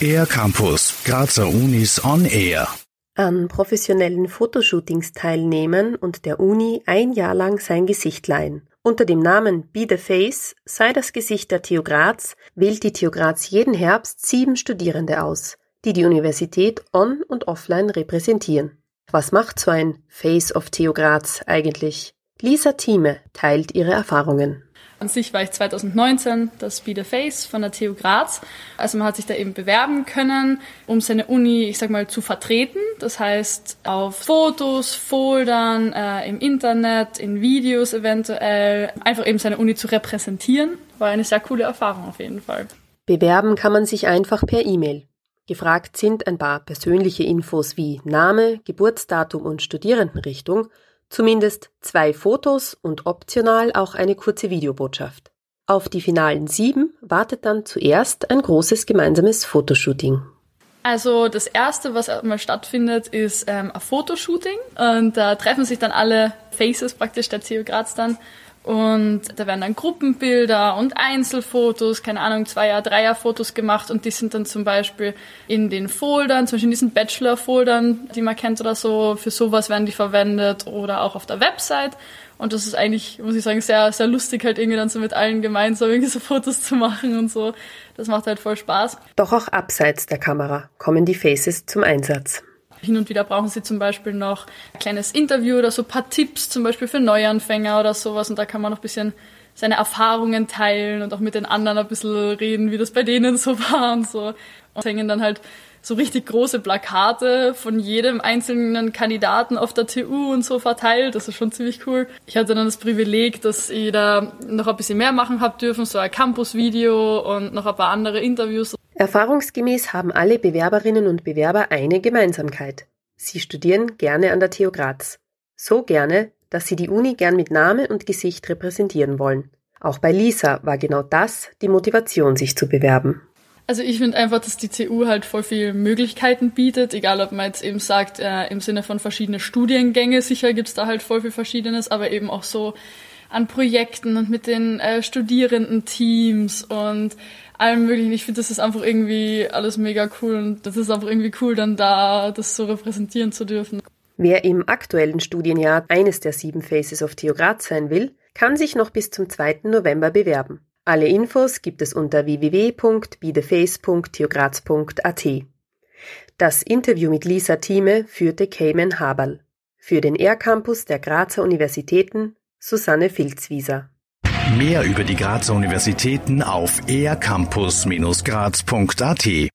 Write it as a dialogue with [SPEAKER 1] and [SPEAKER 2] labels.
[SPEAKER 1] Air Campus, Grazer Unis on Air.
[SPEAKER 2] An professionellen Fotoshootings teilnehmen und der Uni ein Jahr lang sein Gesicht leihen. Unter dem Namen Be the Face sei das Gesicht der TU Graz wählt die TU Graz jeden Herbst sieben Studierende aus, die die Universität on und offline repräsentieren. Was macht so ein Face of TU Graz eigentlich? Lisa Thieme teilt ihre Erfahrungen.
[SPEAKER 3] An sich war ich 2019 das Be the Face von der TU Graz. Also man hat sich da eben bewerben können, um seine Uni, ich sag mal, zu vertreten. Das heißt, auf Fotos, Foldern, äh, im Internet, in Videos eventuell, einfach eben seine Uni zu repräsentieren. War eine sehr coole Erfahrung auf jeden Fall.
[SPEAKER 2] Bewerben kann man sich einfach per E-Mail. Gefragt sind ein paar persönliche Infos wie Name, Geburtsdatum und Studierendenrichtung Zumindest zwei Fotos und optional auch eine kurze Videobotschaft. Auf die finalen sieben wartet dann zuerst ein großes gemeinsames Fotoshooting.
[SPEAKER 3] Also das erste, was mal stattfindet, ist ähm, ein Fotoshooting und da treffen sich dann alle Faces praktisch der CU Graz dann und da werden dann Gruppenbilder und Einzelfotos, keine Ahnung, Zweier-, Dreier-Fotos gemacht und die sind dann zum Beispiel in den Foldern, zum Beispiel in diesen Bachelor-Foldern, die man kennt oder so, für sowas werden die verwendet oder auch auf der Website. Und das ist eigentlich, muss ich sagen, sehr, sehr lustig halt irgendwie dann so mit allen gemeinsam irgendwie so Fotos zu machen und so. Das macht halt voll Spaß.
[SPEAKER 2] Doch auch abseits der Kamera kommen die Faces zum Einsatz.
[SPEAKER 3] Hin und wieder brauchen sie zum Beispiel noch ein kleines Interview oder so ein paar Tipps, zum Beispiel für Neuanfänger oder sowas. Und da kann man noch ein bisschen seine Erfahrungen teilen und auch mit den anderen ein bisschen reden, wie das bei denen so war und so. Und hängen dann halt so richtig große Plakate von jedem einzelnen Kandidaten auf der TU und so verteilt. Das ist schon ziemlich cool. Ich hatte dann das Privileg, dass ich da noch ein bisschen mehr machen habe dürfen, so ein Campus-Video und noch ein paar andere Interviews.
[SPEAKER 2] Erfahrungsgemäß haben alle Bewerberinnen und Bewerber eine Gemeinsamkeit. Sie studieren gerne an der TU Graz. So gerne, dass sie die Uni gern mit Name und Gesicht repräsentieren wollen. Auch bei Lisa war genau das die Motivation, sich zu bewerben.
[SPEAKER 3] Also ich finde einfach, dass die TU halt voll viele Möglichkeiten bietet, egal ob man jetzt eben sagt, äh, im Sinne von verschiedene Studiengänge, sicher gibt's da halt voll viel Verschiedenes, aber eben auch so an Projekten und mit den äh, Studierendenteams und allem möglichen. Ich finde, das ist einfach irgendwie alles mega cool und das ist einfach irgendwie cool, dann da das so repräsentieren zu dürfen.
[SPEAKER 2] Wer im aktuellen Studienjahr eines der sieben Faces of Theo Graz sein will, kann sich noch bis zum 2. November bewerben. Alle Infos gibt es unter www.bideface.theograz.at. Das Interview mit Lisa Thieme führte Cayman Haberl. Für den R-Campus der Grazer Universitäten Susanne Filzwieser.
[SPEAKER 1] Mehr über die Grazer Universitäten auf ercampus-graz.at